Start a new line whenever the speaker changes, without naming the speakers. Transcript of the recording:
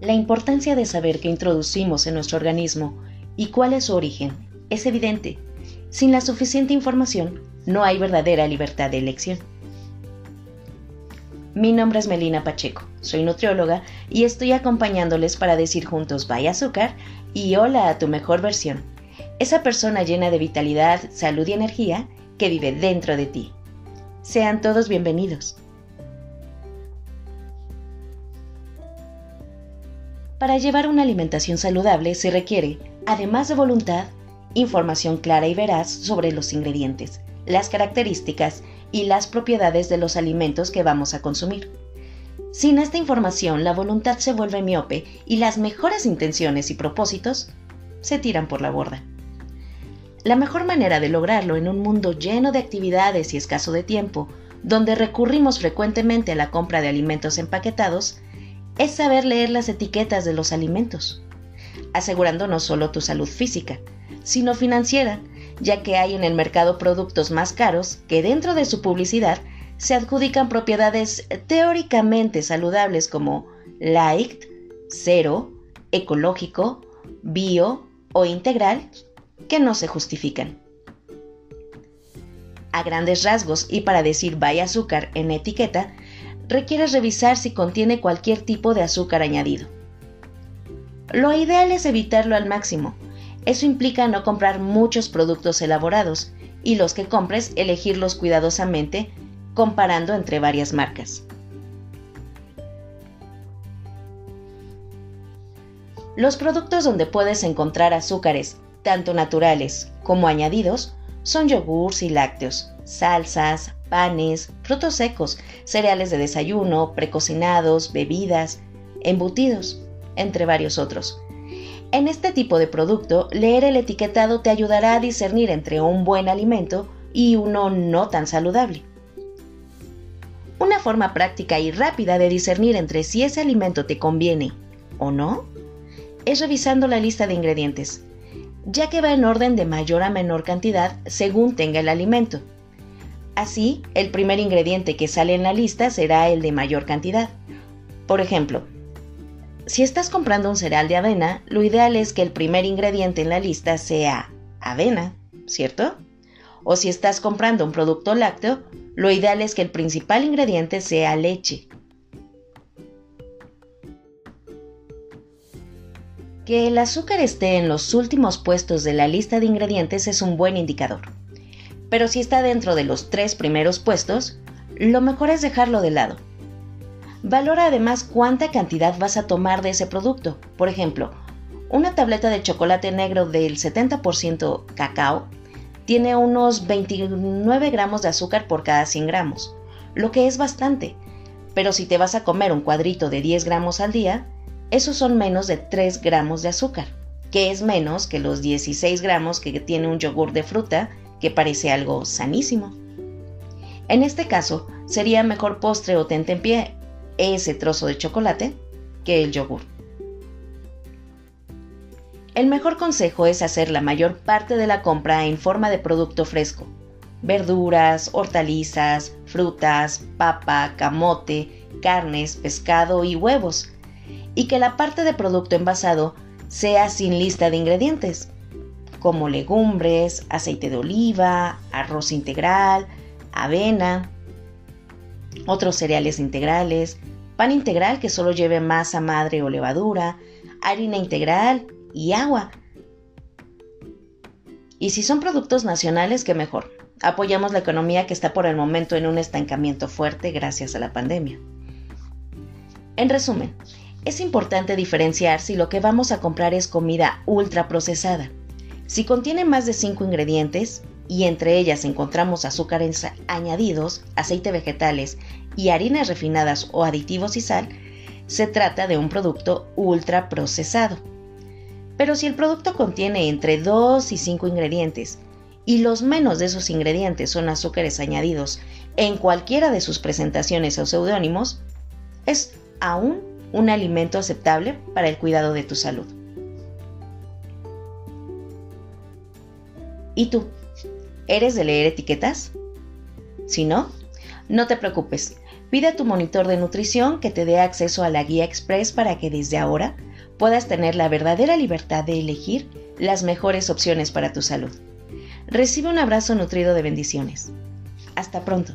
La importancia de saber qué introducimos en nuestro organismo y cuál es su origen es evidente. Sin la suficiente información, no hay verdadera libertad de elección. Mi nombre es Melina Pacheco, soy nutrióloga y estoy acompañándoles para decir juntos vaya azúcar y hola a tu mejor versión, esa persona llena de vitalidad, salud y energía que vive dentro de ti. Sean todos bienvenidos. Para llevar una alimentación saludable se requiere, además de voluntad, información clara y veraz sobre los ingredientes, las características y las propiedades de los alimentos que vamos a consumir. Sin esta información, la voluntad se vuelve miope y las mejores intenciones y propósitos se tiran por la borda. La mejor manera de lograrlo en un mundo lleno de actividades y escaso de tiempo, donde recurrimos frecuentemente a la compra de alimentos empaquetados, es saber leer las etiquetas de los alimentos, asegurando no solo tu salud física, sino financiera, ya que hay en el mercado productos más caros que dentro de su publicidad se adjudican propiedades teóricamente saludables como light, cero, ecológico, bio o integral que no se justifican. A grandes rasgos y para decir vaya azúcar en etiqueta, requieres revisar si contiene cualquier tipo de azúcar añadido. Lo ideal es evitarlo al máximo. Eso implica no comprar muchos productos elaborados y los que compres elegirlos cuidadosamente comparando entre varias marcas. Los productos donde puedes encontrar azúcares, tanto naturales como añadidos, son yogurts y lácteos, salsas, panes, frutos secos, cereales de desayuno, precocinados, bebidas, embutidos, entre varios otros. En este tipo de producto, leer el etiquetado te ayudará a discernir entre un buen alimento y uno no tan saludable. Una forma práctica y rápida de discernir entre si ese alimento te conviene o no es revisando la lista de ingredientes, ya que va en orden de mayor a menor cantidad según tenga el alimento. Así, el primer ingrediente que sale en la lista será el de mayor cantidad. Por ejemplo, si estás comprando un cereal de avena, lo ideal es que el primer ingrediente en la lista sea avena, ¿cierto? O si estás comprando un producto lácteo, lo ideal es que el principal ingrediente sea leche. Que el azúcar esté en los últimos puestos de la lista de ingredientes es un buen indicador pero si está dentro de los tres primeros puestos, lo mejor es dejarlo de lado. Valora además cuánta cantidad vas a tomar de ese producto. Por ejemplo, una tableta de chocolate negro del 70% cacao tiene unos 29 gramos de azúcar por cada 100 gramos, lo que es bastante. Pero si te vas a comer un cuadrito de 10 gramos al día, esos son menos de 3 gramos de azúcar, que es menos que los 16 gramos que tiene un yogur de fruta que parece algo sanísimo. En este caso, sería mejor postre o tentempié ese trozo de chocolate que el yogur. El mejor consejo es hacer la mayor parte de la compra en forma de producto fresco. Verduras, hortalizas, frutas, papa, camote, carnes, pescado y huevos. Y que la parte de producto envasado sea sin lista de ingredientes como legumbres, aceite de oliva, arroz integral, avena, otros cereales integrales, pan integral que solo lleve masa madre o levadura, harina integral y agua. Y si son productos nacionales, qué mejor. Apoyamos la economía que está por el momento en un estancamiento fuerte gracias a la pandemia. En resumen, es importante diferenciar si lo que vamos a comprar es comida ultra procesada si contiene más de 5 ingredientes, y entre ellas encontramos azúcares añadidos, aceite vegetales y harinas refinadas o aditivos y sal, se trata de un producto ultra procesado. Pero si el producto contiene entre 2 y 5 ingredientes y los menos de esos ingredientes son azúcares añadidos en cualquiera de sus presentaciones o seudónimos, es aún un alimento aceptable para el cuidado de tu salud. ¿Y tú? ¿Eres de leer etiquetas? Si no, No te preocupes, pide a tu monitor de nutrición que te dé acceso a la guía express para que desde ahora puedas tener la verdadera libertad de elegir las mejores opciones para tu salud. Recibe un abrazo nutrido de bendiciones. Hasta pronto.